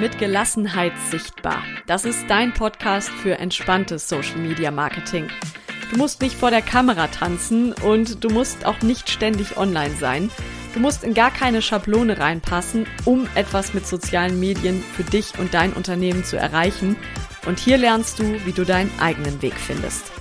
mit Gelassenheit sichtbar. Das ist dein Podcast für entspanntes Social Media Marketing. Du musst nicht vor der Kamera tanzen und du musst auch nicht ständig online sein. Du musst in gar keine Schablone reinpassen, um etwas mit sozialen Medien für dich und dein Unternehmen zu erreichen. Und hier lernst du, wie du deinen eigenen Weg findest.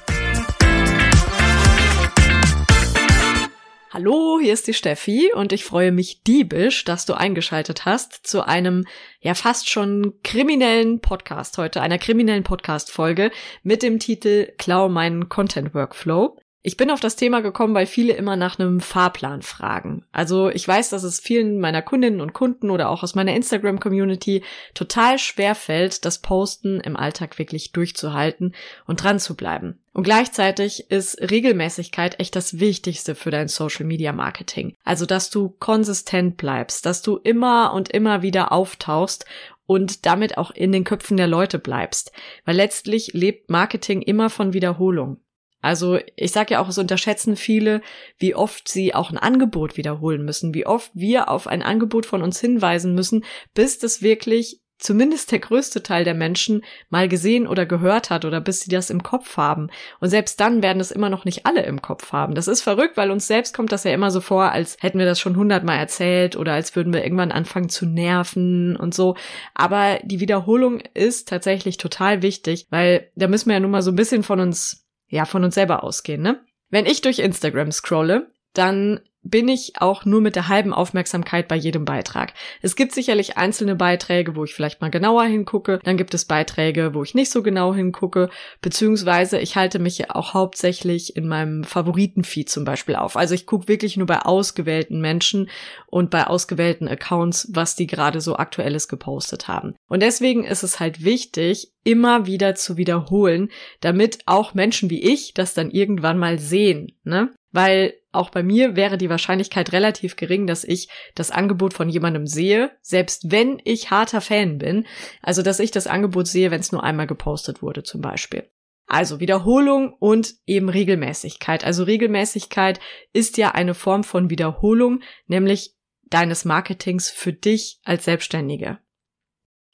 Hallo, hier ist die Steffi und ich freue mich diebisch, dass du eingeschaltet hast zu einem ja fast schon kriminellen Podcast heute, einer kriminellen Podcast-Folge mit dem Titel Klau meinen Content Workflow. Ich bin auf das Thema gekommen, weil viele immer nach einem Fahrplan fragen. Also ich weiß, dass es vielen meiner Kundinnen und Kunden oder auch aus meiner Instagram-Community total schwer fällt, das Posten im Alltag wirklich durchzuhalten und dran zu bleiben. Und gleichzeitig ist Regelmäßigkeit echt das Wichtigste für dein Social Media Marketing. Also, dass du konsistent bleibst, dass du immer und immer wieder auftauchst und damit auch in den Köpfen der Leute bleibst. Weil letztlich lebt Marketing immer von Wiederholung. Also ich sage ja auch, es unterschätzen viele, wie oft sie auch ein Angebot wiederholen müssen, wie oft wir auf ein Angebot von uns hinweisen müssen, bis das wirklich zumindest der größte Teil der Menschen mal gesehen oder gehört hat oder bis sie das im Kopf haben. Und selbst dann werden es immer noch nicht alle im Kopf haben. Das ist verrückt, weil uns selbst kommt das ja immer so vor, als hätten wir das schon hundertmal erzählt oder als würden wir irgendwann anfangen zu nerven und so. Aber die Wiederholung ist tatsächlich total wichtig, weil da müssen wir ja nun mal so ein bisschen von uns ja, von uns selber ausgehen, ne? Wenn ich durch Instagram scrolle, dann bin ich auch nur mit der halben Aufmerksamkeit bei jedem Beitrag. Es gibt sicherlich einzelne Beiträge, wo ich vielleicht mal genauer hingucke, dann gibt es Beiträge, wo ich nicht so genau hingucke, beziehungsweise ich halte mich ja auch hauptsächlich in meinem Favoritenfeed zum Beispiel auf. Also ich gucke wirklich nur bei ausgewählten Menschen und bei ausgewählten Accounts, was die gerade so aktuelles gepostet haben. Und deswegen ist es halt wichtig, immer wieder zu wiederholen, damit auch Menschen wie ich das dann irgendwann mal sehen, ne? Weil auch bei mir wäre die Wahrscheinlichkeit relativ gering, dass ich das Angebot von jemandem sehe, selbst wenn ich harter Fan bin. Also, dass ich das Angebot sehe, wenn es nur einmal gepostet wurde zum Beispiel. Also Wiederholung und eben Regelmäßigkeit. Also Regelmäßigkeit ist ja eine Form von Wiederholung, nämlich deines Marketings für dich als Selbstständige.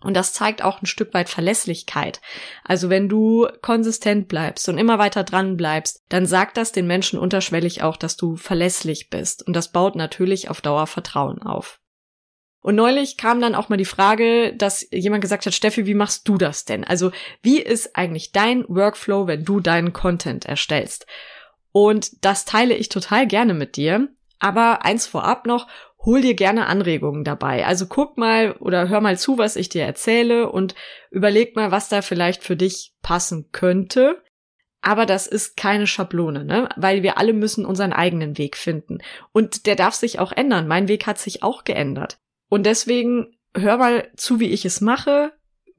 Und das zeigt auch ein Stück weit Verlässlichkeit. Also wenn du konsistent bleibst und immer weiter dran bleibst, dann sagt das den Menschen unterschwellig auch, dass du verlässlich bist. Und das baut natürlich auf Dauer Vertrauen auf. Und neulich kam dann auch mal die Frage, dass jemand gesagt hat, Steffi, wie machst du das denn? Also wie ist eigentlich dein Workflow, wenn du deinen Content erstellst? Und das teile ich total gerne mit dir. Aber eins vorab noch, hol dir gerne Anregungen dabei. Also guck mal oder hör mal zu, was ich dir erzähle und überleg mal, was da vielleicht für dich passen könnte. Aber das ist keine Schablone, ne? Weil wir alle müssen unseren eigenen Weg finden. Und der darf sich auch ändern. Mein Weg hat sich auch geändert. Und deswegen hör mal zu, wie ich es mache,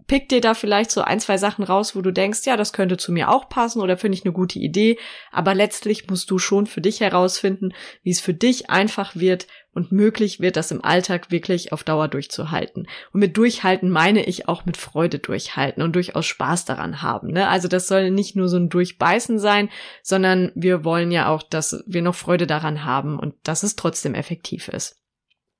pick dir da vielleicht so ein, zwei Sachen raus, wo du denkst, ja, das könnte zu mir auch passen oder finde ich eine gute Idee. Aber letztlich musst du schon für dich herausfinden, wie es für dich einfach wird und möglich wird, das im Alltag wirklich auf Dauer durchzuhalten. Und mit durchhalten meine ich auch mit Freude durchhalten und durchaus Spaß daran haben. Ne? Also das soll nicht nur so ein Durchbeißen sein, sondern wir wollen ja auch, dass wir noch Freude daran haben und dass es trotzdem effektiv ist.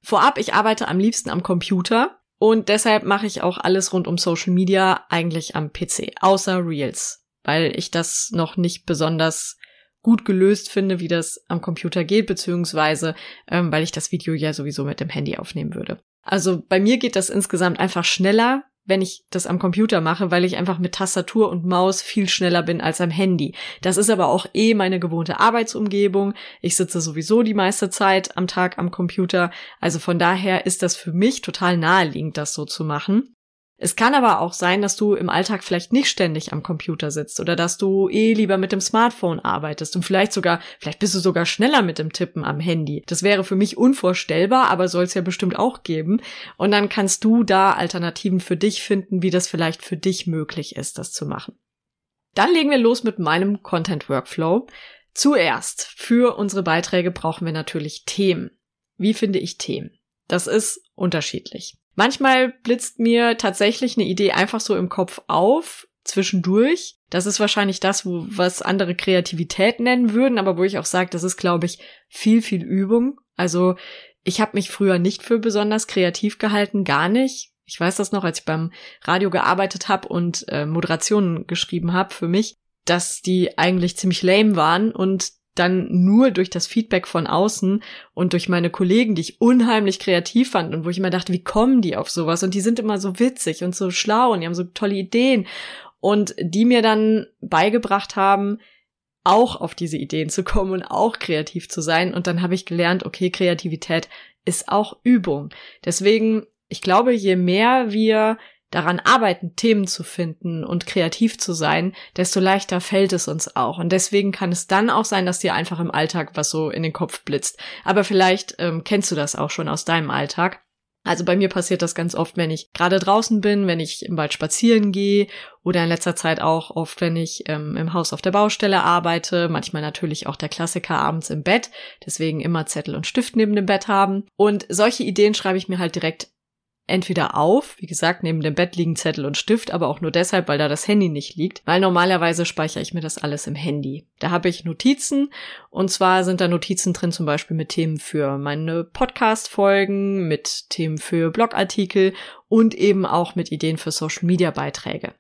Vorab, ich arbeite am liebsten am Computer. Und deshalb mache ich auch alles rund um Social Media eigentlich am PC, außer Reels, weil ich das noch nicht besonders gut gelöst finde, wie das am Computer geht, beziehungsweise ähm, weil ich das Video ja sowieso mit dem Handy aufnehmen würde. Also bei mir geht das insgesamt einfach schneller, wenn ich das am Computer mache, weil ich einfach mit Tastatur und Maus viel schneller bin als am Handy. Das ist aber auch eh meine gewohnte Arbeitsumgebung. Ich sitze sowieso die meiste Zeit am Tag am Computer. Also von daher ist das für mich total naheliegend, das so zu machen. Es kann aber auch sein, dass du im Alltag vielleicht nicht ständig am Computer sitzt oder dass du eh lieber mit dem Smartphone arbeitest und vielleicht sogar, vielleicht bist du sogar schneller mit dem Tippen am Handy. Das wäre für mich unvorstellbar, aber soll es ja bestimmt auch geben. Und dann kannst du da Alternativen für dich finden, wie das vielleicht für dich möglich ist, das zu machen. Dann legen wir los mit meinem Content Workflow. Zuerst, für unsere Beiträge brauchen wir natürlich Themen. Wie finde ich Themen? Das ist unterschiedlich. Manchmal blitzt mir tatsächlich eine Idee einfach so im Kopf auf, zwischendurch. Das ist wahrscheinlich das, wo, was andere Kreativität nennen würden, aber wo ich auch sage, das ist, glaube ich, viel, viel Übung. Also ich habe mich früher nicht für besonders kreativ gehalten, gar nicht. Ich weiß das noch, als ich beim Radio gearbeitet habe und äh, Moderationen geschrieben habe für mich, dass die eigentlich ziemlich lame waren und dann nur durch das Feedback von außen und durch meine Kollegen, die ich unheimlich kreativ fand und wo ich immer dachte, wie kommen die auf sowas? Und die sind immer so witzig und so schlau und die haben so tolle Ideen und die mir dann beigebracht haben, auch auf diese Ideen zu kommen und auch kreativ zu sein. Und dann habe ich gelernt, okay, Kreativität ist auch Übung. Deswegen, ich glaube, je mehr wir daran arbeiten, Themen zu finden und kreativ zu sein, desto leichter fällt es uns auch. Und deswegen kann es dann auch sein, dass dir einfach im Alltag was so in den Kopf blitzt. Aber vielleicht ähm, kennst du das auch schon aus deinem Alltag. Also bei mir passiert das ganz oft, wenn ich gerade draußen bin, wenn ich im Wald spazieren gehe oder in letzter Zeit auch oft, wenn ich ähm, im Haus auf der Baustelle arbeite. Manchmal natürlich auch der Klassiker abends im Bett. Deswegen immer Zettel und Stift neben dem Bett haben. Und solche Ideen schreibe ich mir halt direkt entweder auf, wie gesagt, neben dem Bett liegen Zettel und Stift, aber auch nur deshalb, weil da das Handy nicht liegt, weil normalerweise speichere ich mir das alles im Handy. Da habe ich Notizen und zwar sind da Notizen drin zum Beispiel mit Themen für meine Podcast-Folgen, mit Themen für Blogartikel und eben auch mit Ideen für Social-Media-Beiträge.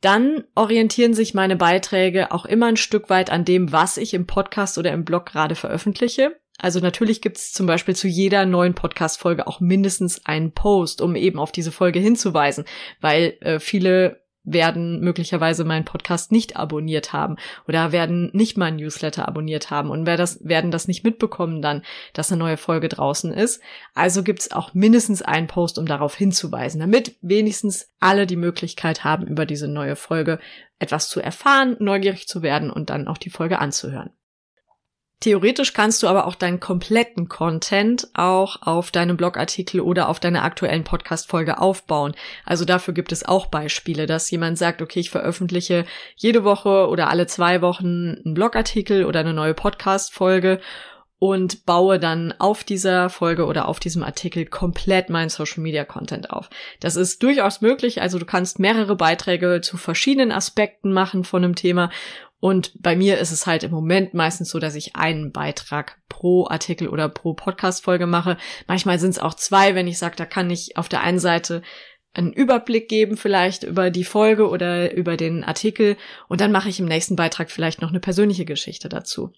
Dann orientieren sich meine Beiträge auch immer ein Stück weit an dem, was ich im Podcast oder im Blog gerade veröffentliche. Also natürlich gibt es zum Beispiel zu jeder neuen Podcast-Folge auch mindestens einen Post, um eben auf diese Folge hinzuweisen, weil äh, viele werden möglicherweise meinen Podcast nicht abonniert haben oder werden nicht mein Newsletter abonniert haben und wer das, werden das nicht mitbekommen dann, dass eine neue Folge draußen ist. Also gibt es auch mindestens einen Post, um darauf hinzuweisen, damit wenigstens alle die Möglichkeit haben, über diese neue Folge etwas zu erfahren, neugierig zu werden und dann auch die Folge anzuhören. Theoretisch kannst du aber auch deinen kompletten Content auch auf deinem Blogartikel oder auf deiner aktuellen Podcast-Folge aufbauen. Also dafür gibt es auch Beispiele, dass jemand sagt, okay, ich veröffentliche jede Woche oder alle zwei Wochen einen Blogartikel oder eine neue Podcast-Folge und baue dann auf dieser Folge oder auf diesem Artikel komplett meinen Social Media Content auf. Das ist durchaus möglich. Also du kannst mehrere Beiträge zu verschiedenen Aspekten machen von einem Thema und bei mir ist es halt im Moment meistens so, dass ich einen Beitrag pro Artikel oder pro Podcast-Folge mache. Manchmal sind es auch zwei, wenn ich sage, da kann ich auf der einen Seite einen Überblick geben, vielleicht über die Folge oder über den Artikel. Und dann mache ich im nächsten Beitrag vielleicht noch eine persönliche Geschichte dazu.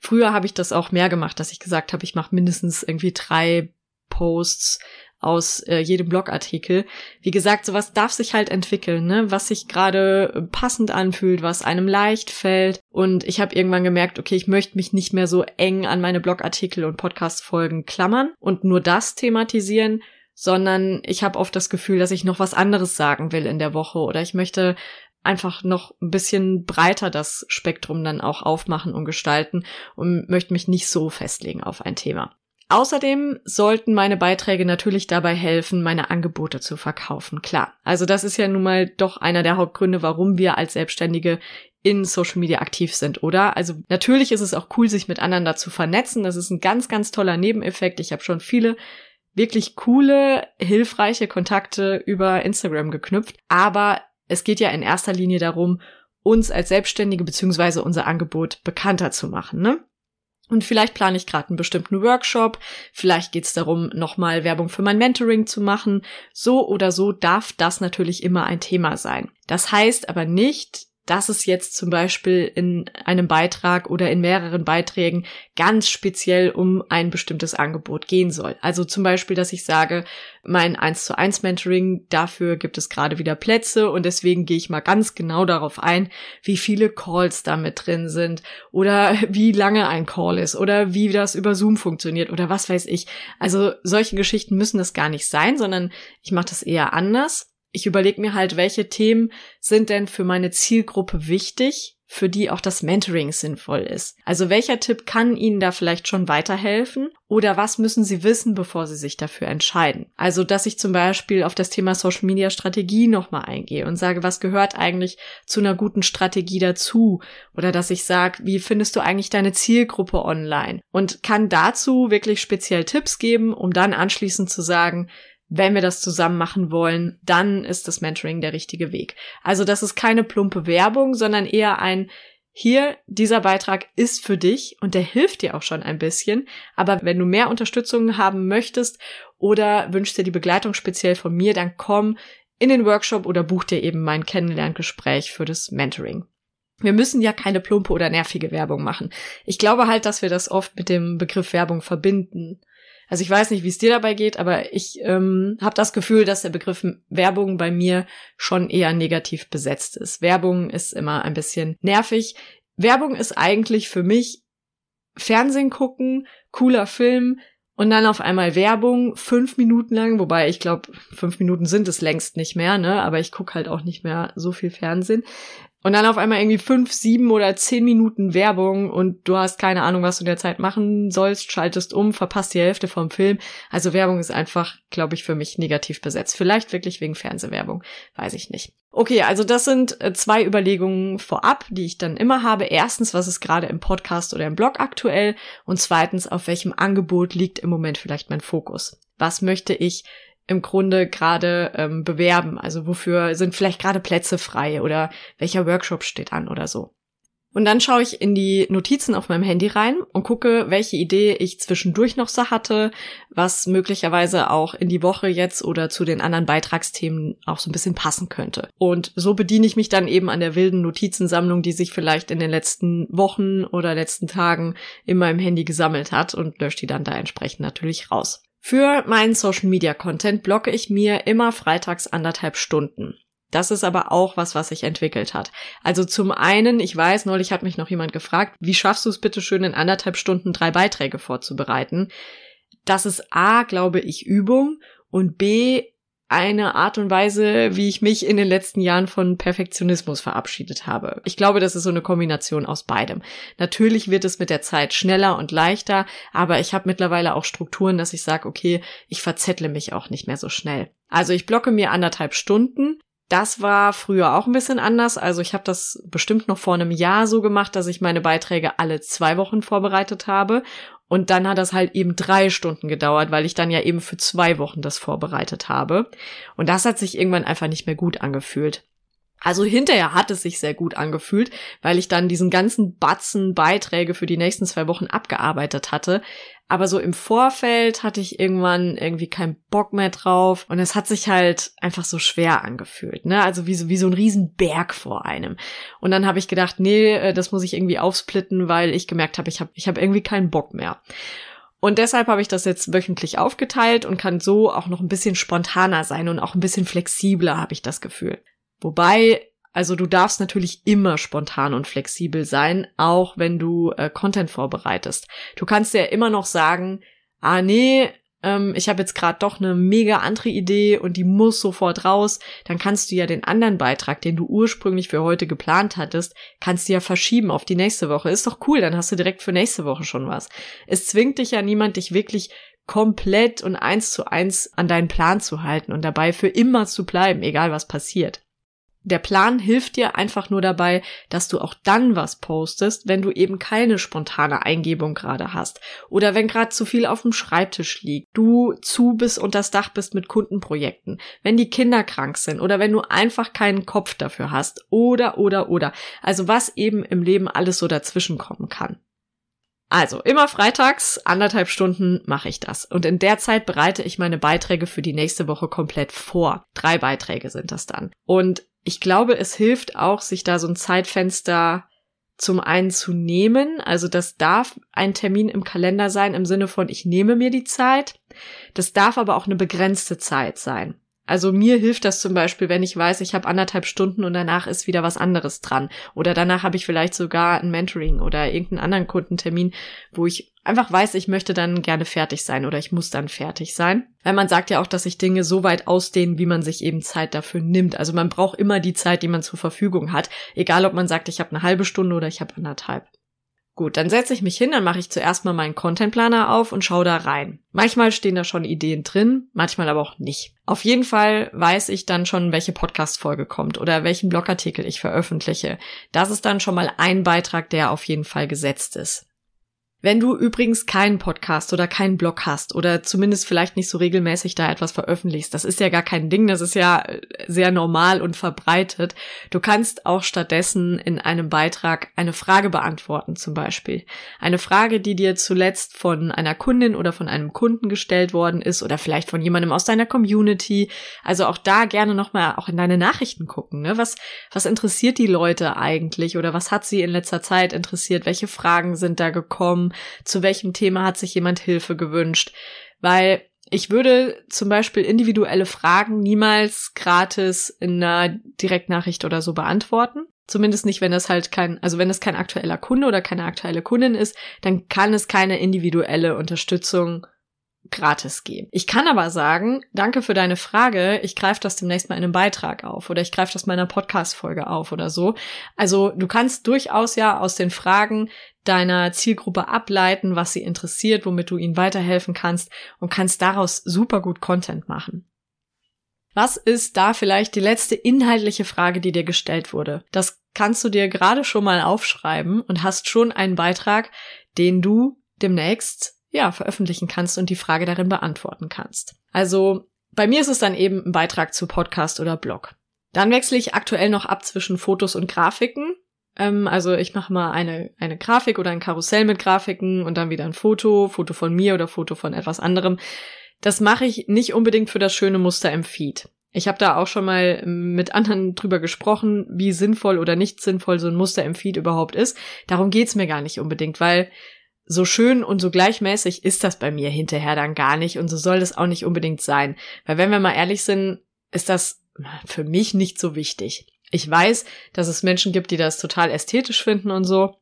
Früher habe ich das auch mehr gemacht, dass ich gesagt habe, ich mache mindestens irgendwie drei Posts aus äh, jedem Blogartikel. Wie gesagt, sowas darf sich halt entwickeln, ne? was sich gerade passend anfühlt, was einem leicht fällt. Und ich habe irgendwann gemerkt, okay, ich möchte mich nicht mehr so eng an meine Blogartikel und Podcast-Folgen klammern und nur das thematisieren, sondern ich habe oft das Gefühl, dass ich noch was anderes sagen will in der Woche oder ich möchte einfach noch ein bisschen breiter das Spektrum dann auch aufmachen und gestalten und möchte mich nicht so festlegen auf ein Thema. Außerdem sollten meine Beiträge natürlich dabei helfen, meine Angebote zu verkaufen. Klar. Also das ist ja nun mal doch einer der Hauptgründe, warum wir als Selbstständige in Social Media aktiv sind, oder? Also natürlich ist es auch cool, sich mit anderen dazu vernetzen. Das ist ein ganz, ganz toller Nebeneffekt. Ich habe schon viele wirklich coole, hilfreiche Kontakte über Instagram geknüpft. Aber es geht ja in erster Linie darum, uns als Selbstständige beziehungsweise unser Angebot bekannter zu machen. Ne? Und vielleicht plane ich gerade einen bestimmten Workshop, vielleicht geht es darum, nochmal Werbung für mein Mentoring zu machen. So oder so darf das natürlich immer ein Thema sein. Das heißt aber nicht, dass es jetzt zum Beispiel in einem Beitrag oder in mehreren Beiträgen ganz speziell um ein bestimmtes Angebot gehen soll. Also zum Beispiel, dass ich sage, mein 1 zu 1 Mentoring, dafür gibt es gerade wieder Plätze und deswegen gehe ich mal ganz genau darauf ein, wie viele Calls da mit drin sind oder wie lange ein Call ist oder wie das über Zoom funktioniert oder was weiß ich. Also solche Geschichten müssen das gar nicht sein, sondern ich mache das eher anders ich überlege mir halt, welche Themen sind denn für meine Zielgruppe wichtig, für die auch das Mentoring sinnvoll ist. Also welcher Tipp kann Ihnen da vielleicht schon weiterhelfen oder was müssen Sie wissen, bevor Sie sich dafür entscheiden? Also dass ich zum Beispiel auf das Thema Social Media Strategie nochmal eingehe und sage, was gehört eigentlich zu einer guten Strategie dazu? Oder dass ich sage, wie findest du eigentlich deine Zielgruppe online? Und kann dazu wirklich speziell Tipps geben, um dann anschließend zu sagen, wenn wir das zusammen machen wollen, dann ist das Mentoring der richtige Weg. Also das ist keine plumpe Werbung, sondern eher ein, hier, dieser Beitrag ist für dich und der hilft dir auch schon ein bisschen. Aber wenn du mehr Unterstützung haben möchtest oder wünschst dir die Begleitung speziell von mir, dann komm in den Workshop oder buch dir eben mein Kennenlerngespräch für das Mentoring. Wir müssen ja keine plumpe oder nervige Werbung machen. Ich glaube halt, dass wir das oft mit dem Begriff Werbung verbinden. Also ich weiß nicht, wie es dir dabei geht, aber ich ähm, habe das Gefühl, dass der Begriff Werbung bei mir schon eher negativ besetzt ist. Werbung ist immer ein bisschen nervig. Werbung ist eigentlich für mich Fernsehen gucken, cooler Film und dann auf einmal Werbung, fünf Minuten lang, wobei ich glaube, fünf Minuten sind es längst nicht mehr, ne? Aber ich guck halt auch nicht mehr so viel Fernsehen. Und dann auf einmal irgendwie fünf, sieben oder zehn Minuten Werbung und du hast keine Ahnung, was du in der Zeit machen sollst, schaltest um, verpasst die Hälfte vom Film. Also Werbung ist einfach, glaube ich, für mich negativ besetzt. Vielleicht wirklich wegen Fernsehwerbung, weiß ich nicht. Okay, also das sind äh, zwei Überlegungen vorab, die ich dann immer habe. Erstens, was ist gerade im Podcast oder im Blog aktuell? Und zweitens, auf welchem Angebot liegt im Moment vielleicht mein Fokus? Was möchte ich im Grunde gerade ähm, bewerben? Also wofür sind vielleicht gerade Plätze frei oder welcher Workshop steht an oder so? Und dann schaue ich in die Notizen auf meinem Handy rein und gucke, welche Idee ich zwischendurch noch so hatte, was möglicherweise auch in die Woche jetzt oder zu den anderen Beitragsthemen auch so ein bisschen passen könnte. Und so bediene ich mich dann eben an der wilden Notizensammlung, die sich vielleicht in den letzten Wochen oder letzten Tagen in meinem Handy gesammelt hat und lösche die dann da entsprechend natürlich raus. Für meinen Social Media Content blocke ich mir immer freitags anderthalb Stunden. Das ist aber auch was, was sich entwickelt hat. Also zum einen, ich weiß, neulich hat mich noch jemand gefragt, wie schaffst du es bitte schön in anderthalb Stunden drei Beiträge vorzubereiten? Das ist A, glaube ich, Übung und B, eine Art und Weise, wie ich mich in den letzten Jahren von Perfektionismus verabschiedet habe. Ich glaube, das ist so eine Kombination aus beidem. Natürlich wird es mit der Zeit schneller und leichter, aber ich habe mittlerweile auch Strukturen, dass ich sage, okay, ich verzettle mich auch nicht mehr so schnell. Also ich blocke mir anderthalb Stunden. Das war früher auch ein bisschen anders. Also ich habe das bestimmt noch vor einem Jahr so gemacht, dass ich meine Beiträge alle zwei Wochen vorbereitet habe. Und dann hat das halt eben drei Stunden gedauert, weil ich dann ja eben für zwei Wochen das vorbereitet habe. Und das hat sich irgendwann einfach nicht mehr gut angefühlt. Also hinterher hat es sich sehr gut angefühlt, weil ich dann diesen ganzen Batzen Beiträge für die nächsten zwei Wochen abgearbeitet hatte. Aber so im Vorfeld hatte ich irgendwann irgendwie keinen Bock mehr drauf und es hat sich halt einfach so schwer angefühlt, ne? Also wie so, wie so ein Riesenberg vor einem. Und dann habe ich gedacht, nee, äh, das muss ich irgendwie aufsplitten, weil ich gemerkt habe, ich habe ich hab irgendwie keinen Bock mehr. Und deshalb habe ich das jetzt wöchentlich aufgeteilt und kann so auch noch ein bisschen spontaner sein und auch ein bisschen flexibler, habe ich das Gefühl. Wobei, also du darfst natürlich immer spontan und flexibel sein, auch wenn du äh, Content vorbereitest. Du kannst ja immer noch sagen, ah nee, ähm, ich habe jetzt gerade doch eine mega andere Idee und die muss sofort raus, dann kannst du ja den anderen Beitrag, den du ursprünglich für heute geplant hattest, kannst du ja verschieben auf die nächste Woche. Ist doch cool, dann hast du direkt für nächste Woche schon was. Es zwingt dich ja niemand, dich wirklich komplett und eins zu eins an deinen Plan zu halten und dabei für immer zu bleiben, egal was passiert. Der Plan hilft dir einfach nur dabei, dass du auch dann was postest, wenn du eben keine spontane Eingebung gerade hast oder wenn gerade zu viel auf dem Schreibtisch liegt, du zu bis das Dach bist mit Kundenprojekten, wenn die Kinder krank sind oder wenn du einfach keinen Kopf dafür hast oder oder oder. Also was eben im Leben alles so dazwischen kommen kann. Also immer freitags, anderthalb Stunden mache ich das. Und in der Zeit bereite ich meine Beiträge für die nächste Woche komplett vor. Drei Beiträge sind das dann. Und ich glaube, es hilft auch, sich da so ein Zeitfenster zum einen zu nehmen. Also das darf ein Termin im Kalender sein im Sinne von, ich nehme mir die Zeit. Das darf aber auch eine begrenzte Zeit sein. Also mir hilft das zum Beispiel, wenn ich weiß, ich habe anderthalb Stunden und danach ist wieder was anderes dran. Oder danach habe ich vielleicht sogar ein Mentoring oder irgendeinen anderen Kundentermin, wo ich einfach weiß, ich möchte dann gerne fertig sein oder ich muss dann fertig sein. Weil man sagt ja auch, dass sich Dinge so weit ausdehnen, wie man sich eben Zeit dafür nimmt. Also man braucht immer die Zeit, die man zur Verfügung hat. Egal, ob man sagt, ich habe eine halbe Stunde oder ich habe anderthalb. Gut, dann setze ich mich hin, dann mache ich zuerst mal meinen Contentplaner auf und schaue da rein. Manchmal stehen da schon Ideen drin, manchmal aber auch nicht. Auf jeden Fall weiß ich dann schon, welche Podcast-Folge kommt oder welchen Blogartikel ich veröffentliche. Das ist dann schon mal ein Beitrag, der auf jeden Fall gesetzt ist. Wenn du übrigens keinen Podcast oder keinen Blog hast oder zumindest vielleicht nicht so regelmäßig da etwas veröffentlichst, das ist ja gar kein Ding, das ist ja äh, sehr normal und verbreitet. Du kannst auch stattdessen in einem Beitrag eine Frage beantworten zum Beispiel. Eine Frage, die dir zuletzt von einer Kundin oder von einem Kunden gestellt worden ist oder vielleicht von jemandem aus deiner Community. Also auch da gerne nochmal auch in deine Nachrichten gucken. Ne? Was, was interessiert die Leute eigentlich oder was hat sie in letzter Zeit interessiert? Welche Fragen sind da gekommen? Zu welchem Thema hat sich jemand Hilfe gewünscht, weil ich würde zum Beispiel individuelle Fragen niemals gratis in einer Direktnachricht oder so beantworten. Zumindest nicht, wenn das halt kein, also wenn es kein aktueller Kunde oder keine aktuelle Kundin ist, dann kann es keine individuelle Unterstützung gratis geben. Ich kann aber sagen, danke für deine Frage, ich greife das demnächst mal in einem Beitrag auf oder ich greife das mal in einer Podcast-Folge auf oder so. Also du kannst durchaus ja aus den Fragen deiner Zielgruppe ableiten, was sie interessiert, womit du ihnen weiterhelfen kannst und kannst daraus super gut Content machen. Was ist da vielleicht die letzte inhaltliche Frage, die dir gestellt wurde? Das kannst du dir gerade schon mal aufschreiben und hast schon einen Beitrag, den du demnächst ja, veröffentlichen kannst und die Frage darin beantworten kannst. Also bei mir ist es dann eben ein Beitrag zu Podcast oder Blog. Dann wechsle ich aktuell noch ab zwischen Fotos und Grafiken. Ähm, also ich mache mal eine, eine Grafik oder ein Karussell mit Grafiken und dann wieder ein Foto, Foto von mir oder Foto von etwas anderem. Das mache ich nicht unbedingt für das schöne Muster im Feed. Ich habe da auch schon mal mit anderen drüber gesprochen, wie sinnvoll oder nicht sinnvoll so ein Muster im Feed überhaupt ist. Darum geht's mir gar nicht unbedingt, weil so schön und so gleichmäßig ist das bei mir hinterher dann gar nicht und so soll das auch nicht unbedingt sein. Weil wenn wir mal ehrlich sind, ist das für mich nicht so wichtig. Ich weiß, dass es Menschen gibt, die das total ästhetisch finden und so.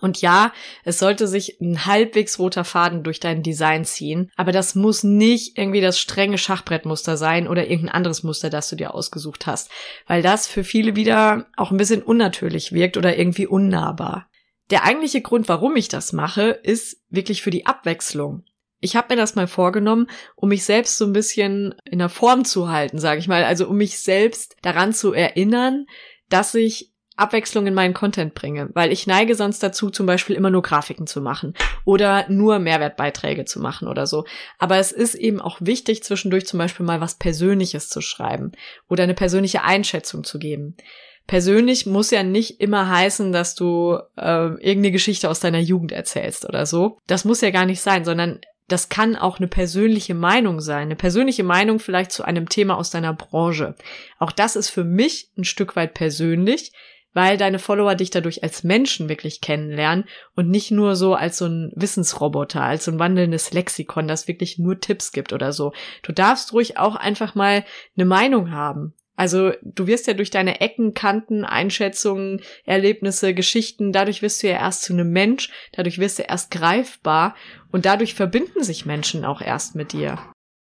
Und ja, es sollte sich ein halbwegs roter Faden durch dein Design ziehen, aber das muss nicht irgendwie das strenge Schachbrettmuster sein oder irgendein anderes Muster, das du dir ausgesucht hast, weil das für viele wieder auch ein bisschen unnatürlich wirkt oder irgendwie unnahbar. Der eigentliche Grund, warum ich das mache, ist wirklich für die Abwechslung. Ich habe mir das mal vorgenommen, um mich selbst so ein bisschen in der Form zu halten, sage ich mal, also um mich selbst daran zu erinnern, dass ich Abwechslung in meinen Content bringe, weil ich neige sonst dazu, zum Beispiel immer nur Grafiken zu machen oder nur Mehrwertbeiträge zu machen oder so. Aber es ist eben auch wichtig, zwischendurch zum Beispiel mal was Persönliches zu schreiben oder eine persönliche Einschätzung zu geben persönlich muss ja nicht immer heißen, dass du äh, irgendeine Geschichte aus deiner Jugend erzählst oder so. Das muss ja gar nicht sein, sondern das kann auch eine persönliche Meinung sein, eine persönliche Meinung vielleicht zu einem Thema aus deiner Branche. Auch das ist für mich ein Stück weit persönlich, weil deine Follower dich dadurch als Menschen wirklich kennenlernen und nicht nur so als so ein Wissensroboter, als so ein wandelndes Lexikon, das wirklich nur Tipps gibt oder so. Du darfst ruhig auch einfach mal eine Meinung haben. Also du wirst ja durch deine Ecken, Kanten, Einschätzungen, Erlebnisse, Geschichten, dadurch wirst du ja erst zu einem Mensch, dadurch wirst du erst greifbar und dadurch verbinden sich Menschen auch erst mit dir.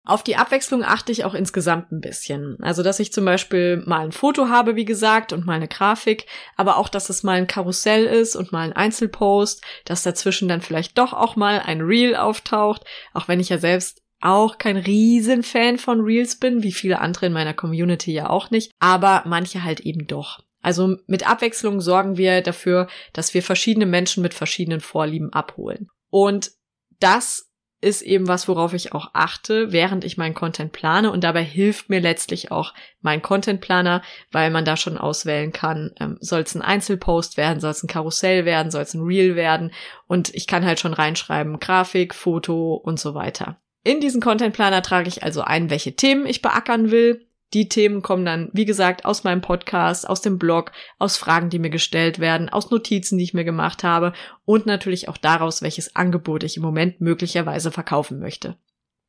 Auf die Abwechslung achte ich auch insgesamt ein bisschen. Also, dass ich zum Beispiel mal ein Foto habe, wie gesagt, und mal eine Grafik, aber auch, dass es mal ein Karussell ist und mal ein Einzelpost, dass dazwischen dann vielleicht doch auch mal ein Reel auftaucht, auch wenn ich ja selbst auch kein Riesenfan von Reels bin, wie viele andere in meiner Community ja auch nicht, aber manche halt eben doch. Also mit Abwechslung sorgen wir dafür, dass wir verschiedene Menschen mit verschiedenen Vorlieben abholen. Und das ist eben was, worauf ich auch achte, während ich meinen Content plane. Und dabei hilft mir letztlich auch mein Content Planer, weil man da schon auswählen kann, ähm, soll es ein Einzelpost werden, soll es ein Karussell werden, soll es ein Reel werden. Und ich kann halt schon reinschreiben, Grafik, Foto und so weiter. In diesen Content Planer trage ich also ein, welche Themen ich beackern will. Die Themen kommen dann, wie gesagt, aus meinem Podcast, aus dem Blog, aus Fragen, die mir gestellt werden, aus Notizen, die ich mir gemacht habe und natürlich auch daraus, welches Angebot ich im Moment möglicherweise verkaufen möchte.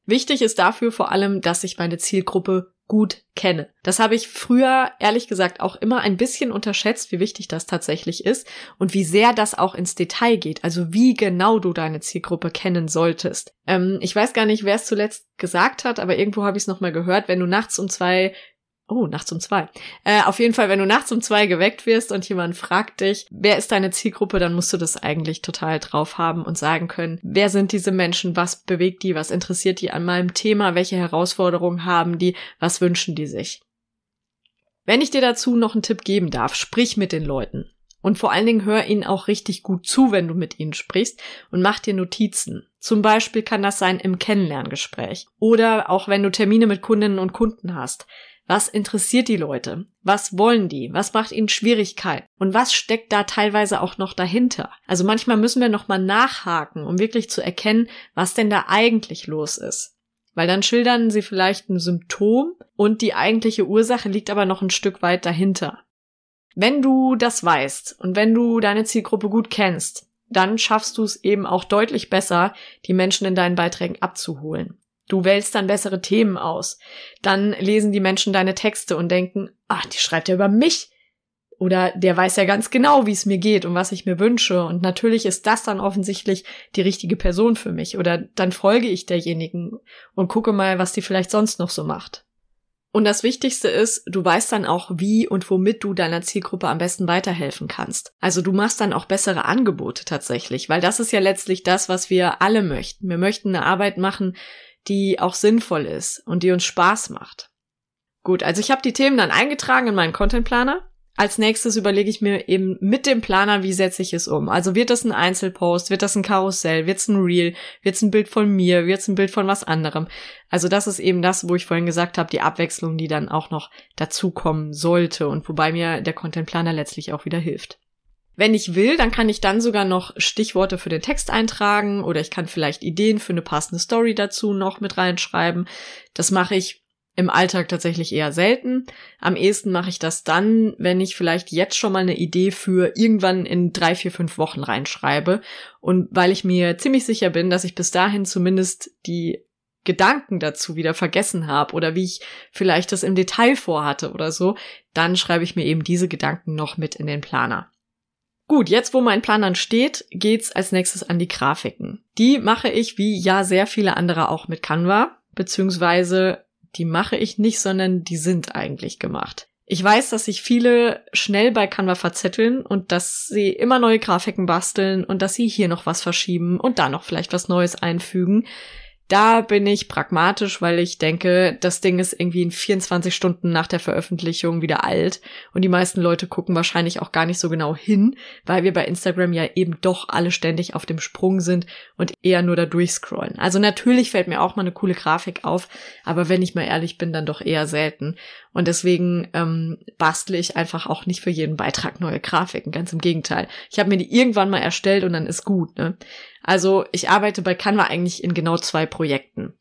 Wichtig ist dafür vor allem, dass ich meine Zielgruppe gut kenne. Das habe ich früher ehrlich gesagt auch immer ein bisschen unterschätzt, wie wichtig das tatsächlich ist und wie sehr das auch ins Detail geht, also wie genau du deine Zielgruppe kennen solltest. Ähm, ich weiß gar nicht, wer es zuletzt gesagt hat, aber irgendwo habe ich es nochmal gehört, wenn du nachts um zwei Oh, nachts um zwei. Äh, auf jeden Fall, wenn du nachts um zwei geweckt wirst und jemand fragt dich, wer ist deine Zielgruppe, dann musst du das eigentlich total drauf haben und sagen können, wer sind diese Menschen, was bewegt die, was interessiert die an meinem Thema, welche Herausforderungen haben die, was wünschen die sich. Wenn ich dir dazu noch einen Tipp geben darf, sprich mit den Leuten. Und vor allen Dingen hör ihnen auch richtig gut zu, wenn du mit ihnen sprichst und mach dir Notizen. Zum Beispiel kann das sein im Kennenlerngespräch oder auch wenn du Termine mit Kundinnen und Kunden hast. Was interessiert die Leute? Was wollen die? Was macht ihnen Schwierigkeiten? Und was steckt da teilweise auch noch dahinter? Also manchmal müssen wir nochmal nachhaken, um wirklich zu erkennen, was denn da eigentlich los ist. Weil dann schildern sie vielleicht ein Symptom und die eigentliche Ursache liegt aber noch ein Stück weit dahinter. Wenn du das weißt und wenn du deine Zielgruppe gut kennst, dann schaffst du es eben auch deutlich besser, die Menschen in deinen Beiträgen abzuholen. Du wählst dann bessere Themen aus. Dann lesen die Menschen deine Texte und denken, ach, die schreibt ja über mich. Oder der weiß ja ganz genau, wie es mir geht und was ich mir wünsche. Und natürlich ist das dann offensichtlich die richtige Person für mich. Oder dann folge ich derjenigen und gucke mal, was die vielleicht sonst noch so macht. Und das Wichtigste ist, du weißt dann auch, wie und womit du deiner Zielgruppe am besten weiterhelfen kannst. Also du machst dann auch bessere Angebote tatsächlich, weil das ist ja letztlich das, was wir alle möchten. Wir möchten eine Arbeit machen, die auch sinnvoll ist und die uns Spaß macht. Gut, also ich habe die Themen dann eingetragen in meinen Contentplaner als nächstes überlege ich mir eben mit dem Planer, wie setze ich es um. Also wird das ein Einzelpost, wird das ein Karussell, wird es ein Reel, wird es ein Bild von mir, wird es ein Bild von was anderem. Also das ist eben das, wo ich vorhin gesagt habe, die Abwechslung, die dann auch noch dazukommen sollte und wobei mir der Contentplaner letztlich auch wieder hilft. Wenn ich will, dann kann ich dann sogar noch Stichworte für den Text eintragen oder ich kann vielleicht Ideen für eine passende Story dazu noch mit reinschreiben. Das mache ich im Alltag tatsächlich eher selten. Am ehesten mache ich das dann, wenn ich vielleicht jetzt schon mal eine Idee für irgendwann in drei, vier, fünf Wochen reinschreibe. Und weil ich mir ziemlich sicher bin, dass ich bis dahin zumindest die Gedanken dazu wieder vergessen habe oder wie ich vielleicht das im Detail vorhatte oder so, dann schreibe ich mir eben diese Gedanken noch mit in den Planer. Gut, jetzt wo mein Plan dann steht, geht's als nächstes an die Grafiken. Die mache ich wie ja sehr viele andere auch mit Canva, beziehungsweise die mache ich nicht, sondern die sind eigentlich gemacht. Ich weiß, dass sich viele schnell bei Canva verzetteln und dass sie immer neue Grafiken basteln und dass sie hier noch was verschieben und da noch vielleicht was Neues einfügen. Da bin ich pragmatisch, weil ich denke, das Ding ist irgendwie in 24 Stunden nach der Veröffentlichung wieder alt und die meisten Leute gucken wahrscheinlich auch gar nicht so genau hin, weil wir bei Instagram ja eben doch alle ständig auf dem Sprung sind und eher nur da durchscrollen. Also natürlich fällt mir auch mal eine coole Grafik auf, aber wenn ich mal ehrlich bin, dann doch eher selten. Und deswegen ähm, bastle ich einfach auch nicht für jeden Beitrag neue Grafiken. Ganz im Gegenteil. Ich habe mir die irgendwann mal erstellt und dann ist gut. Ne? Also ich arbeite bei Canva eigentlich in genau zwei Projekten.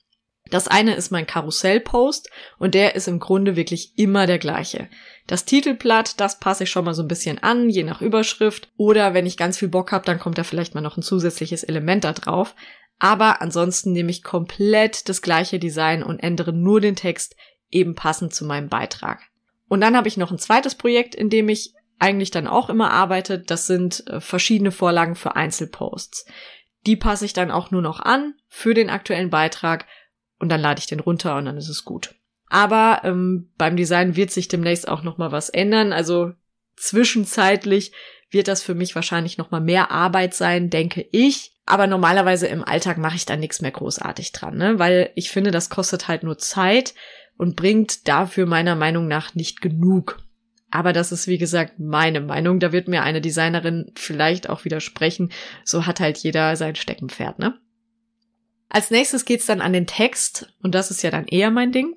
Das eine ist mein Karussell-Post und der ist im Grunde wirklich immer der gleiche. Das Titelblatt, das passe ich schon mal so ein bisschen an, je nach Überschrift. Oder wenn ich ganz viel Bock habe, dann kommt da vielleicht mal noch ein zusätzliches Element da drauf. Aber ansonsten nehme ich komplett das gleiche Design und ändere nur den Text eben passend zu meinem Beitrag. Und dann habe ich noch ein zweites Projekt, in dem ich eigentlich dann auch immer arbeite. Das sind äh, verschiedene Vorlagen für Einzelposts. Die passe ich dann auch nur noch an für den aktuellen Beitrag und dann lade ich den runter und dann ist es gut. Aber ähm, beim Design wird sich demnächst auch noch mal was ändern. Also zwischenzeitlich wird das für mich wahrscheinlich noch mal mehr Arbeit sein, denke ich. Aber normalerweise im Alltag mache ich da nichts mehr großartig dran, ne? weil ich finde, das kostet halt nur Zeit und bringt dafür meiner Meinung nach nicht genug. Aber das ist, wie gesagt, meine Meinung. Da wird mir eine Designerin vielleicht auch widersprechen. So hat halt jeder sein Steckenpferd, ne? Als nächstes geht's dann an den Text und das ist ja dann eher mein Ding.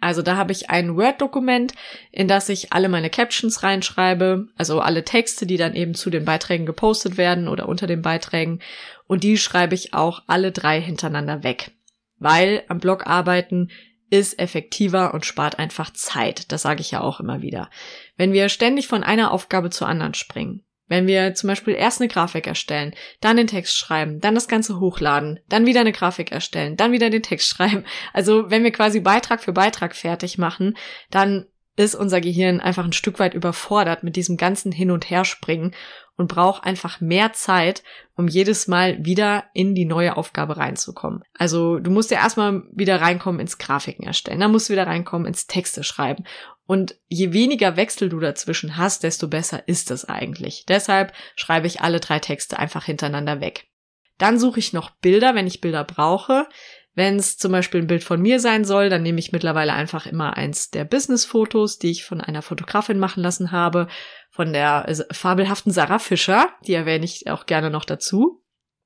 Also da habe ich ein Word-Dokument, in das ich alle meine Captions reinschreibe, also alle Texte, die dann eben zu den Beiträgen gepostet werden oder unter den Beiträgen. Und die schreibe ich auch alle drei hintereinander weg. Weil am Blog arbeiten ist effektiver und spart einfach Zeit. Das sage ich ja auch immer wieder. Wenn wir ständig von einer Aufgabe zur anderen springen, wenn wir zum Beispiel erst eine Grafik erstellen, dann den Text schreiben, dann das Ganze hochladen, dann wieder eine Grafik erstellen, dann wieder den Text schreiben. Also wenn wir quasi Beitrag für Beitrag fertig machen, dann ist unser Gehirn einfach ein Stück weit überfordert mit diesem ganzen Hin- und Herspringen und braucht einfach mehr Zeit, um jedes Mal wieder in die neue Aufgabe reinzukommen. Also du musst ja erstmal wieder reinkommen ins Grafiken erstellen, dann musst du wieder reinkommen ins Texte schreiben. Und je weniger Wechsel du dazwischen hast, desto besser ist es eigentlich. Deshalb schreibe ich alle drei Texte einfach hintereinander weg. Dann suche ich noch Bilder, wenn ich Bilder brauche. Wenn es zum Beispiel ein Bild von mir sein soll, dann nehme ich mittlerweile einfach immer eins der Business-Fotos, die ich von einer Fotografin machen lassen habe, von der äh, fabelhaften Sarah Fischer, die erwähne ich auch gerne noch dazu.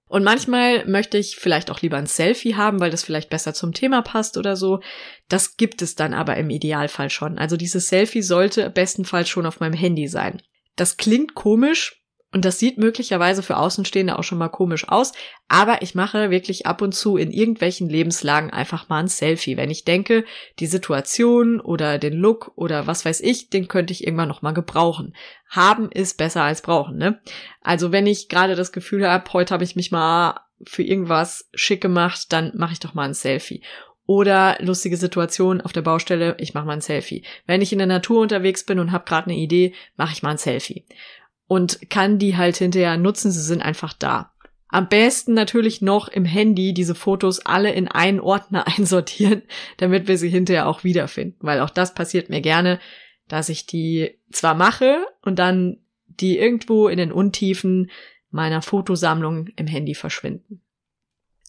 Und manchmal möchte ich vielleicht auch lieber ein Selfie haben, weil das vielleicht besser zum Thema passt oder so. Das gibt es dann aber im Idealfall schon. Also dieses Selfie sollte bestenfalls schon auf meinem Handy sein. Das klingt komisch, und das sieht möglicherweise für Außenstehende auch schon mal komisch aus, aber ich mache wirklich ab und zu in irgendwelchen Lebenslagen einfach mal ein Selfie, wenn ich denke, die Situation oder den Look oder was weiß ich, den könnte ich irgendwann noch mal gebrauchen. Haben ist besser als brauchen, ne? Also wenn ich gerade das Gefühl habe, heute habe ich mich mal für irgendwas schick gemacht, dann mache ich doch mal ein Selfie. Oder lustige Situation auf der Baustelle, ich mache mal ein Selfie. Wenn ich in der Natur unterwegs bin und habe gerade eine Idee, mache ich mal ein Selfie und kann die halt hinterher nutzen. Sie sind einfach da. Am besten natürlich noch im Handy diese Fotos alle in einen Ordner einsortieren, damit wir sie hinterher auch wiederfinden. Weil auch das passiert mir gerne, dass ich die zwar mache und dann die irgendwo in den Untiefen meiner Fotosammlung im Handy verschwinden.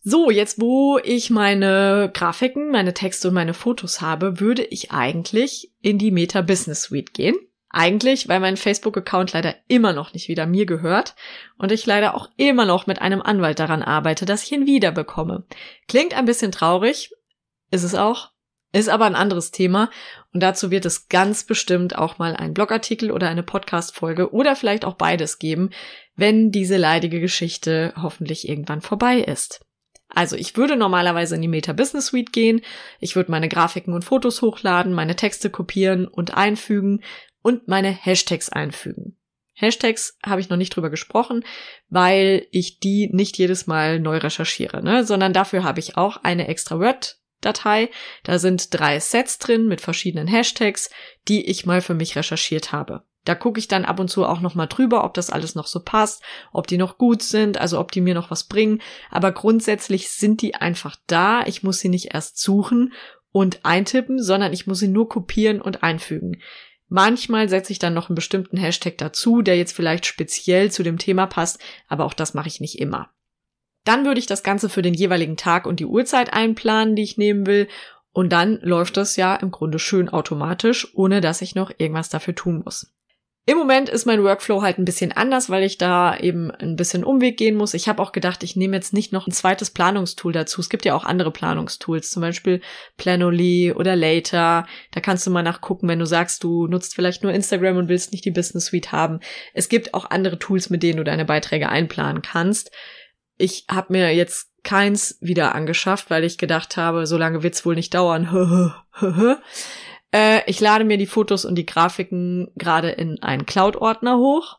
So, jetzt wo ich meine Grafiken, meine Texte und meine Fotos habe, würde ich eigentlich in die Meta Business Suite gehen. Eigentlich, weil mein Facebook-Account leider immer noch nicht wieder mir gehört und ich leider auch immer noch mit einem Anwalt daran arbeite, dass ich ihn wieder bekomme. Klingt ein bisschen traurig, ist es auch, ist aber ein anderes Thema und dazu wird es ganz bestimmt auch mal einen Blogartikel oder eine Podcast-Folge oder vielleicht auch beides geben, wenn diese leidige Geschichte hoffentlich irgendwann vorbei ist. Also ich würde normalerweise in die Meta Business Suite gehen, ich würde meine Grafiken und Fotos hochladen, meine Texte kopieren und einfügen, und meine Hashtags einfügen. Hashtags habe ich noch nicht drüber gesprochen, weil ich die nicht jedes Mal neu recherchiere, ne? sondern dafür habe ich auch eine extra Word-Datei. Da sind drei Sets drin mit verschiedenen Hashtags, die ich mal für mich recherchiert habe. Da gucke ich dann ab und zu auch noch mal drüber, ob das alles noch so passt, ob die noch gut sind, also ob die mir noch was bringen. Aber grundsätzlich sind die einfach da. Ich muss sie nicht erst suchen und eintippen, sondern ich muss sie nur kopieren und einfügen. Manchmal setze ich dann noch einen bestimmten Hashtag dazu, der jetzt vielleicht speziell zu dem Thema passt, aber auch das mache ich nicht immer. Dann würde ich das Ganze für den jeweiligen Tag und die Uhrzeit einplanen, die ich nehmen will, und dann läuft das ja im Grunde schön automatisch, ohne dass ich noch irgendwas dafür tun muss. Im Moment ist mein Workflow halt ein bisschen anders, weil ich da eben ein bisschen Umweg gehen muss. Ich habe auch gedacht, ich nehme jetzt nicht noch ein zweites Planungstool dazu. Es gibt ja auch andere Planungstools, zum Beispiel Planoly oder Later. Da kannst du mal nachgucken, wenn du sagst, du nutzt vielleicht nur Instagram und willst nicht die Business Suite haben. Es gibt auch andere Tools, mit denen du deine Beiträge einplanen kannst. Ich habe mir jetzt keins wieder angeschafft, weil ich gedacht habe, so lange wird's wohl nicht dauern. Äh, ich lade mir die Fotos und die Grafiken gerade in einen Cloud-Ordner hoch.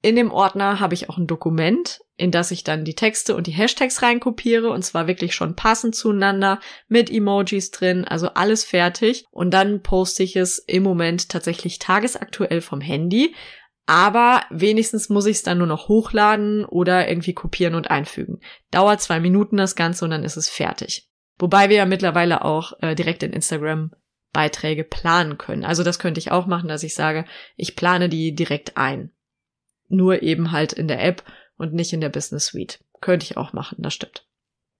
In dem Ordner habe ich auch ein Dokument, in das ich dann die Texte und die Hashtags reinkopiere und zwar wirklich schon passend zueinander mit Emojis drin, also alles fertig und dann poste ich es im Moment tatsächlich tagesaktuell vom Handy, aber wenigstens muss ich es dann nur noch hochladen oder irgendwie kopieren und einfügen. Dauert zwei Minuten das Ganze und dann ist es fertig. Wobei wir ja mittlerweile auch äh, direkt in Instagram Beiträge planen können. Also das könnte ich auch machen, dass ich sage, ich plane die direkt ein. Nur eben halt in der App und nicht in der Business Suite. Könnte ich auch machen, das stimmt.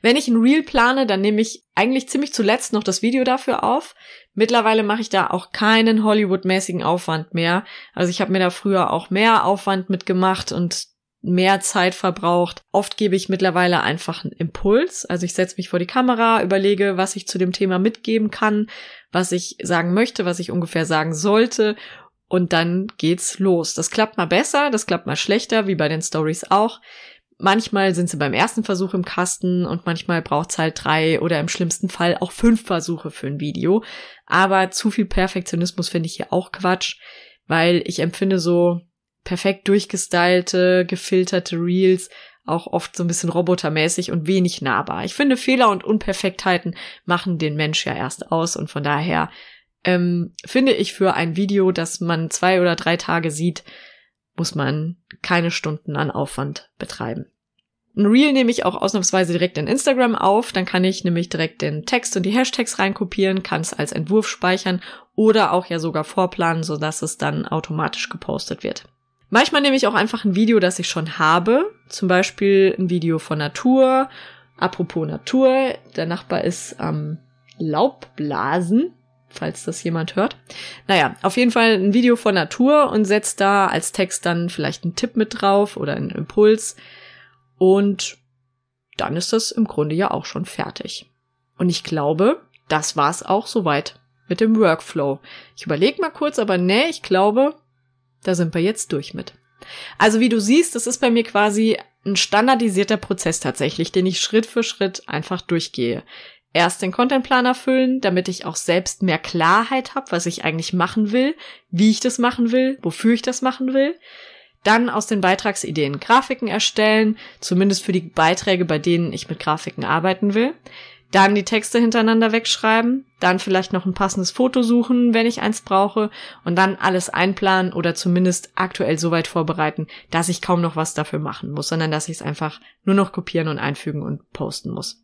Wenn ich ein Reel plane, dann nehme ich eigentlich ziemlich zuletzt noch das Video dafür auf. Mittlerweile mache ich da auch keinen Hollywood-mäßigen Aufwand mehr. Also ich habe mir da früher auch mehr Aufwand mitgemacht und mehr Zeit verbraucht. Oft gebe ich mittlerweile einfach einen Impuls. Also ich setze mich vor die Kamera, überlege, was ich zu dem Thema mitgeben kann, was ich sagen möchte, was ich ungefähr sagen sollte. Und dann geht's los. Das klappt mal besser, das klappt mal schlechter, wie bei den Stories auch. Manchmal sind sie beim ersten Versuch im Kasten und manchmal braucht's halt drei oder im schlimmsten Fall auch fünf Versuche für ein Video. Aber zu viel Perfektionismus finde ich hier auch Quatsch, weil ich empfinde so, perfekt durchgestylte, gefilterte Reels auch oft so ein bisschen robotermäßig und wenig nahbar. Ich finde, Fehler und Unperfektheiten machen den Mensch ja erst aus und von daher ähm, finde ich für ein Video, das man zwei oder drei Tage sieht, muss man keine Stunden an Aufwand betreiben. Ein Reel nehme ich auch ausnahmsweise direkt in Instagram auf, dann kann ich nämlich direkt den Text und die Hashtags reinkopieren, kann es als Entwurf speichern oder auch ja sogar vorplanen, sodass es dann automatisch gepostet wird. Manchmal nehme ich auch einfach ein Video, das ich schon habe, zum Beispiel ein Video von Natur Apropos Natur, der Nachbar ist am Laubblasen, falls das jemand hört. Naja, auf jeden Fall ein Video von Natur und setzt da als Text dann vielleicht einen Tipp mit drauf oder einen Impuls. Und dann ist das im Grunde ja auch schon fertig. Und ich glaube, das war's auch soweit mit dem Workflow. Ich überlege mal kurz, aber nee, ich glaube, da sind wir jetzt durch mit. Also wie du siehst, das ist bei mir quasi ein standardisierter Prozess tatsächlich, den ich Schritt für Schritt einfach durchgehe. Erst den Contentplan füllen, damit ich auch selbst mehr Klarheit habe, was ich eigentlich machen will, wie ich das machen will, wofür ich das machen will. Dann aus den Beitragsideen Grafiken erstellen, zumindest für die Beiträge, bei denen ich mit Grafiken arbeiten will dann die Texte hintereinander wegschreiben, dann vielleicht noch ein passendes Foto suchen, wenn ich eins brauche, und dann alles einplanen oder zumindest aktuell so weit vorbereiten, dass ich kaum noch was dafür machen muss, sondern dass ich es einfach nur noch kopieren und einfügen und posten muss.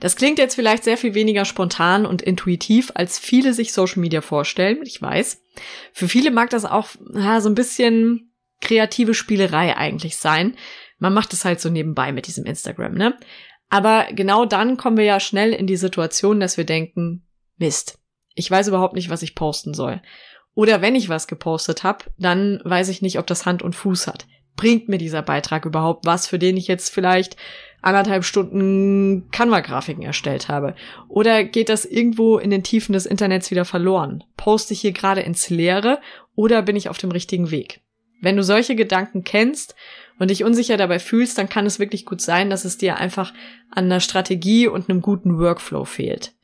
Das klingt jetzt vielleicht sehr viel weniger spontan und intuitiv, als viele sich Social Media vorstellen, ich weiß. Für viele mag das auch ja, so ein bisschen kreative Spielerei eigentlich sein. Man macht es halt so nebenbei mit diesem Instagram, ne? Aber genau dann kommen wir ja schnell in die Situation, dass wir denken, Mist, ich weiß überhaupt nicht, was ich posten soll. Oder wenn ich was gepostet habe, dann weiß ich nicht, ob das Hand und Fuß hat. Bringt mir dieser Beitrag überhaupt was, für den ich jetzt vielleicht anderthalb Stunden Canva-Grafiken erstellt habe? Oder geht das irgendwo in den Tiefen des Internets wieder verloren? Poste ich hier gerade ins Leere oder bin ich auf dem richtigen Weg? Wenn du solche Gedanken kennst und dich unsicher dabei fühlst, dann kann es wirklich gut sein, dass es dir einfach an einer Strategie und einem guten Workflow fehlt.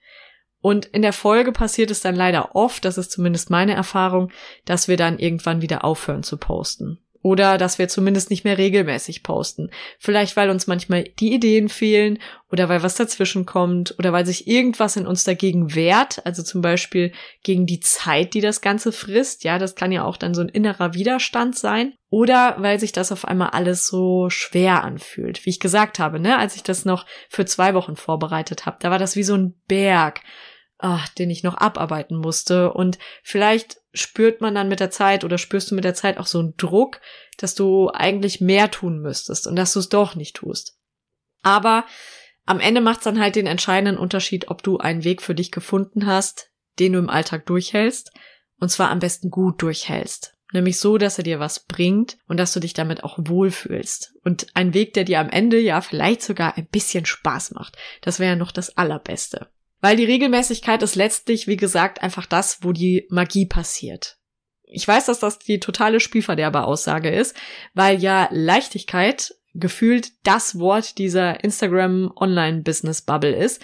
Und in der Folge passiert es dann leider oft, das ist zumindest meine Erfahrung, dass wir dann irgendwann wieder aufhören zu posten. Oder dass wir zumindest nicht mehr regelmäßig posten. Vielleicht weil uns manchmal die Ideen fehlen oder weil was dazwischen kommt oder weil sich irgendwas in uns dagegen wehrt. Also zum Beispiel gegen die Zeit, die das Ganze frisst. Ja, das kann ja auch dann so ein innerer Widerstand sein. Oder weil sich das auf einmal alles so schwer anfühlt. Wie ich gesagt habe, ne, als ich das noch für zwei Wochen vorbereitet habe, da war das wie so ein Berg ach, den ich noch abarbeiten musste. Und vielleicht spürt man dann mit der Zeit oder spürst du mit der Zeit auch so einen Druck, dass du eigentlich mehr tun müsstest und dass du es doch nicht tust. Aber am Ende macht es dann halt den entscheidenden Unterschied, ob du einen Weg für dich gefunden hast, den du im Alltag durchhältst, und zwar am besten gut durchhältst. Nämlich so, dass er dir was bringt und dass du dich damit auch wohlfühlst. Und ein Weg, der dir am Ende ja vielleicht sogar ein bisschen Spaß macht. Das wäre ja noch das Allerbeste. Weil die Regelmäßigkeit ist letztlich, wie gesagt, einfach das, wo die Magie passiert. Ich weiß, dass das die totale Spielverderber-Aussage ist, weil ja Leichtigkeit gefühlt das Wort dieser Instagram-Online-Business-Bubble ist.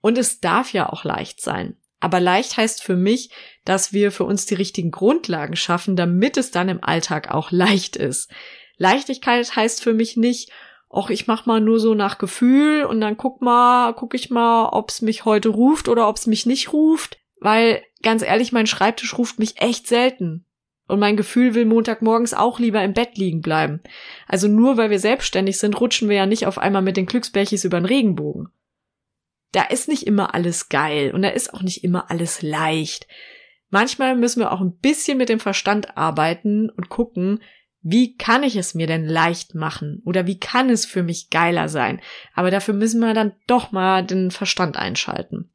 Und es darf ja auch leicht sein. Aber leicht heißt für mich, dass wir für uns die richtigen Grundlagen schaffen, damit es dann im Alltag auch leicht ist. Leichtigkeit heißt für mich nicht, ach, ich mach mal nur so nach Gefühl und dann guck mal, guck ich mal, ob's mich heute ruft oder ob's mich nicht ruft, weil ganz ehrlich, mein Schreibtisch ruft mich echt selten. Und mein Gefühl will Montagmorgens auch lieber im Bett liegen bleiben. Also nur weil wir selbstständig sind, rutschen wir ja nicht auf einmal mit den Glücksbärchis über den Regenbogen. Da ist nicht immer alles geil und da ist auch nicht immer alles leicht. Manchmal müssen wir auch ein bisschen mit dem Verstand arbeiten und gucken, wie kann ich es mir denn leicht machen? Oder wie kann es für mich geiler sein? Aber dafür müssen wir dann doch mal den Verstand einschalten.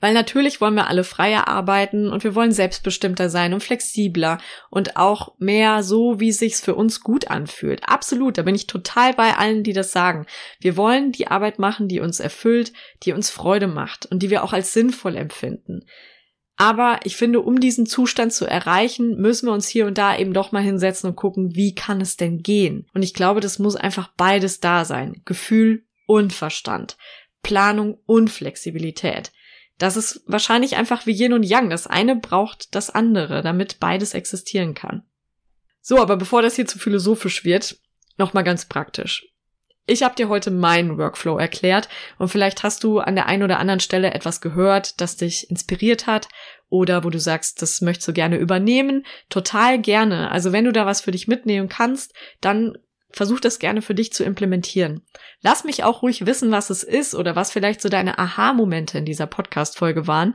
Weil natürlich wollen wir alle freier arbeiten und wir wollen selbstbestimmter sein und flexibler und auch mehr so, wie sich's für uns gut anfühlt. Absolut, da bin ich total bei allen, die das sagen. Wir wollen die Arbeit machen, die uns erfüllt, die uns Freude macht und die wir auch als sinnvoll empfinden. Aber ich finde, um diesen Zustand zu erreichen, müssen wir uns hier und da eben doch mal hinsetzen und gucken, wie kann es denn gehen? Und ich glaube, das muss einfach beides da sein. Gefühl und Verstand. Planung und Flexibilität. Das ist wahrscheinlich einfach wie Yin und Yang. Das eine braucht das andere, damit beides existieren kann. So, aber bevor das hier zu philosophisch wird, nochmal ganz praktisch. Ich habe dir heute meinen Workflow erklärt und vielleicht hast du an der einen oder anderen Stelle etwas gehört, das dich inspiriert hat oder wo du sagst, das möchtest du gerne übernehmen. Total gerne. Also wenn du da was für dich mitnehmen kannst, dann versuch das gerne für dich zu implementieren. Lass mich auch ruhig wissen, was es ist oder was vielleicht so deine Aha-Momente in dieser Podcast-Folge waren.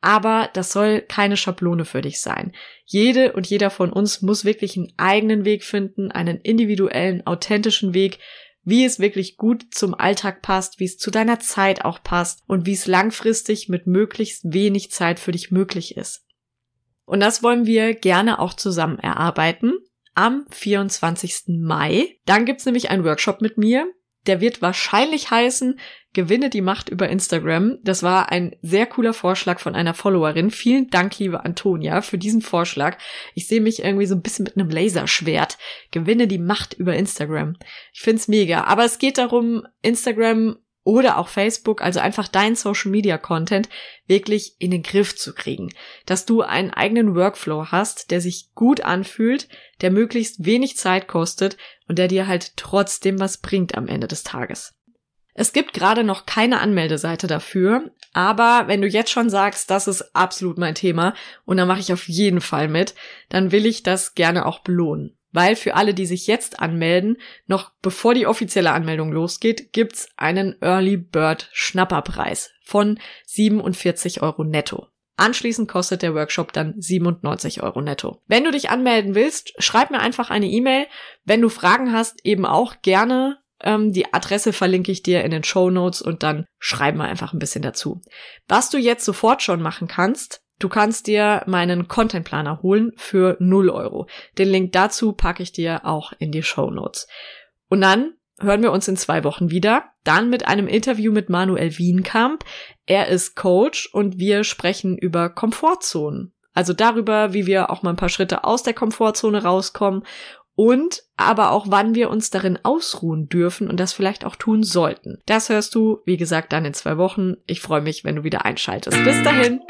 Aber das soll keine Schablone für dich sein. Jede und jeder von uns muss wirklich einen eigenen Weg finden, einen individuellen, authentischen Weg, wie es wirklich gut zum Alltag passt, wie es zu deiner Zeit auch passt und wie es langfristig mit möglichst wenig Zeit für dich möglich ist. Und das wollen wir gerne auch zusammen erarbeiten am 24. Mai. Dann gibt's nämlich einen Workshop mit mir. Der wird wahrscheinlich heißen, gewinne die Macht über Instagram. Das war ein sehr cooler Vorschlag von einer Followerin. Vielen Dank, liebe Antonia, für diesen Vorschlag. Ich sehe mich irgendwie so ein bisschen mit einem Laserschwert. Gewinne die Macht über Instagram. Ich find's mega. Aber es geht darum, Instagram oder auch Facebook, also einfach dein Social Media Content wirklich in den Griff zu kriegen. Dass du einen eigenen Workflow hast, der sich gut anfühlt, der möglichst wenig Zeit kostet und der dir halt trotzdem was bringt am Ende des Tages. Es gibt gerade noch keine Anmeldeseite dafür, aber wenn du jetzt schon sagst, das ist absolut mein Thema und da mache ich auf jeden Fall mit, dann will ich das gerne auch belohnen. Weil für alle, die sich jetzt anmelden, noch bevor die offizielle Anmeldung losgeht, gibt's einen Early Bird Schnapperpreis von 47 Euro netto. Anschließend kostet der Workshop dann 97 Euro netto. Wenn du dich anmelden willst, schreib mir einfach eine E-Mail. Wenn du Fragen hast, eben auch gerne. Ähm, die Adresse verlinke ich dir in den Show Notes und dann schreib mal einfach ein bisschen dazu. Was du jetzt sofort schon machen kannst, Du kannst dir meinen Content Planer holen für 0 Euro. Den Link dazu packe ich dir auch in die Show Notes. Und dann hören wir uns in zwei Wochen wieder. Dann mit einem Interview mit Manuel Wienkamp. Er ist Coach und wir sprechen über Komfortzonen. Also darüber, wie wir auch mal ein paar Schritte aus der Komfortzone rauskommen und aber auch wann wir uns darin ausruhen dürfen und das vielleicht auch tun sollten. Das hörst du, wie gesagt, dann in zwei Wochen. Ich freue mich, wenn du wieder einschaltest. Bis dahin.